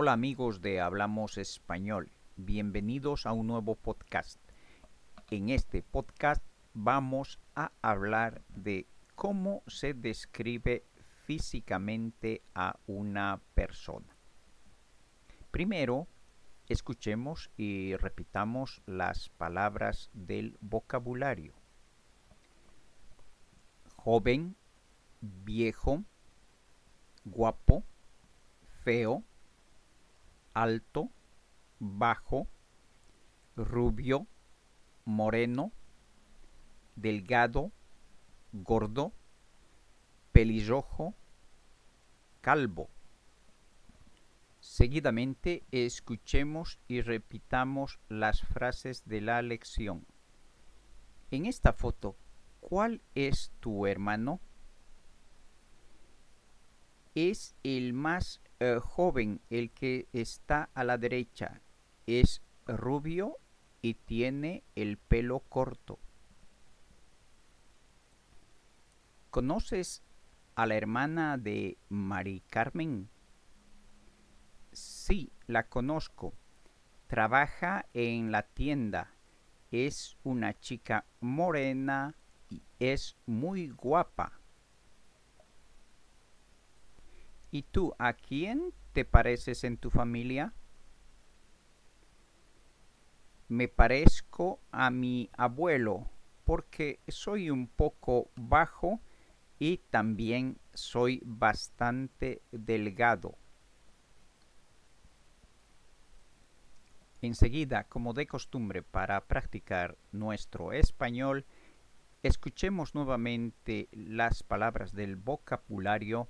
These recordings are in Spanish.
Hola amigos de Hablamos Español, bienvenidos a un nuevo podcast. En este podcast vamos a hablar de cómo se describe físicamente a una persona. Primero, escuchemos y repitamos las palabras del vocabulario. Joven, viejo, guapo, feo, alto, bajo, rubio, moreno, delgado, gordo, pelirrojo, calvo. Seguidamente escuchemos y repitamos las frases de la lección. En esta foto, ¿cuál es tu hermano? Es el más eh, joven, el que está a la derecha. Es rubio y tiene el pelo corto. ¿Conoces a la hermana de Mari Carmen? Sí, la conozco. Trabaja en la tienda. Es una chica morena y es muy guapa. ¿Y tú a quién te pareces en tu familia? Me parezco a mi abuelo porque soy un poco bajo y también soy bastante delgado. Enseguida, como de costumbre para practicar nuestro español, escuchemos nuevamente las palabras del vocabulario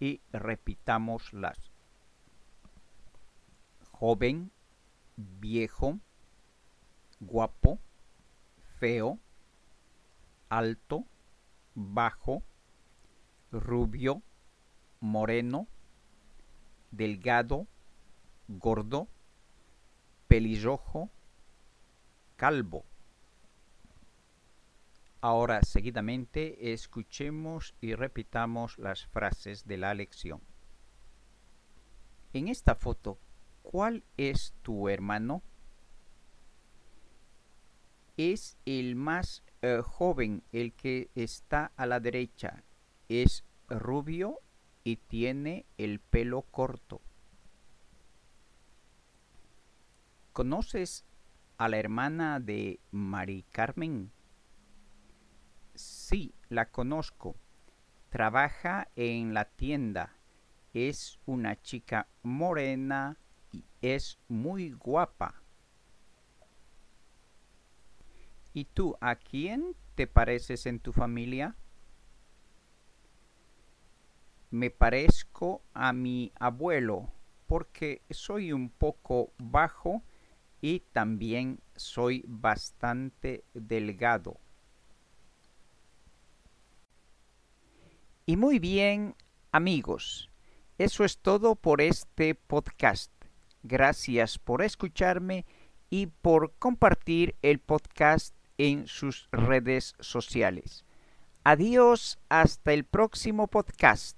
y repitámoslas. Joven, viejo, guapo, feo, alto, bajo, rubio, moreno, delgado, gordo, pelirrojo, calvo. Ahora seguidamente escuchemos y repitamos las frases de la lección. En esta foto, ¿cuál es tu hermano? Es el más eh, joven, el que está a la derecha. Es rubio y tiene el pelo corto. ¿Conoces a la hermana de Mari Carmen? Sí, la conozco. Trabaja en la tienda. Es una chica morena y es muy guapa. ¿Y tú a quién te pareces en tu familia? Me parezco a mi abuelo porque soy un poco bajo y también soy bastante delgado. Y muy bien, amigos, eso es todo por este podcast. Gracias por escucharme y por compartir el podcast en sus redes sociales. Adiós, hasta el próximo podcast.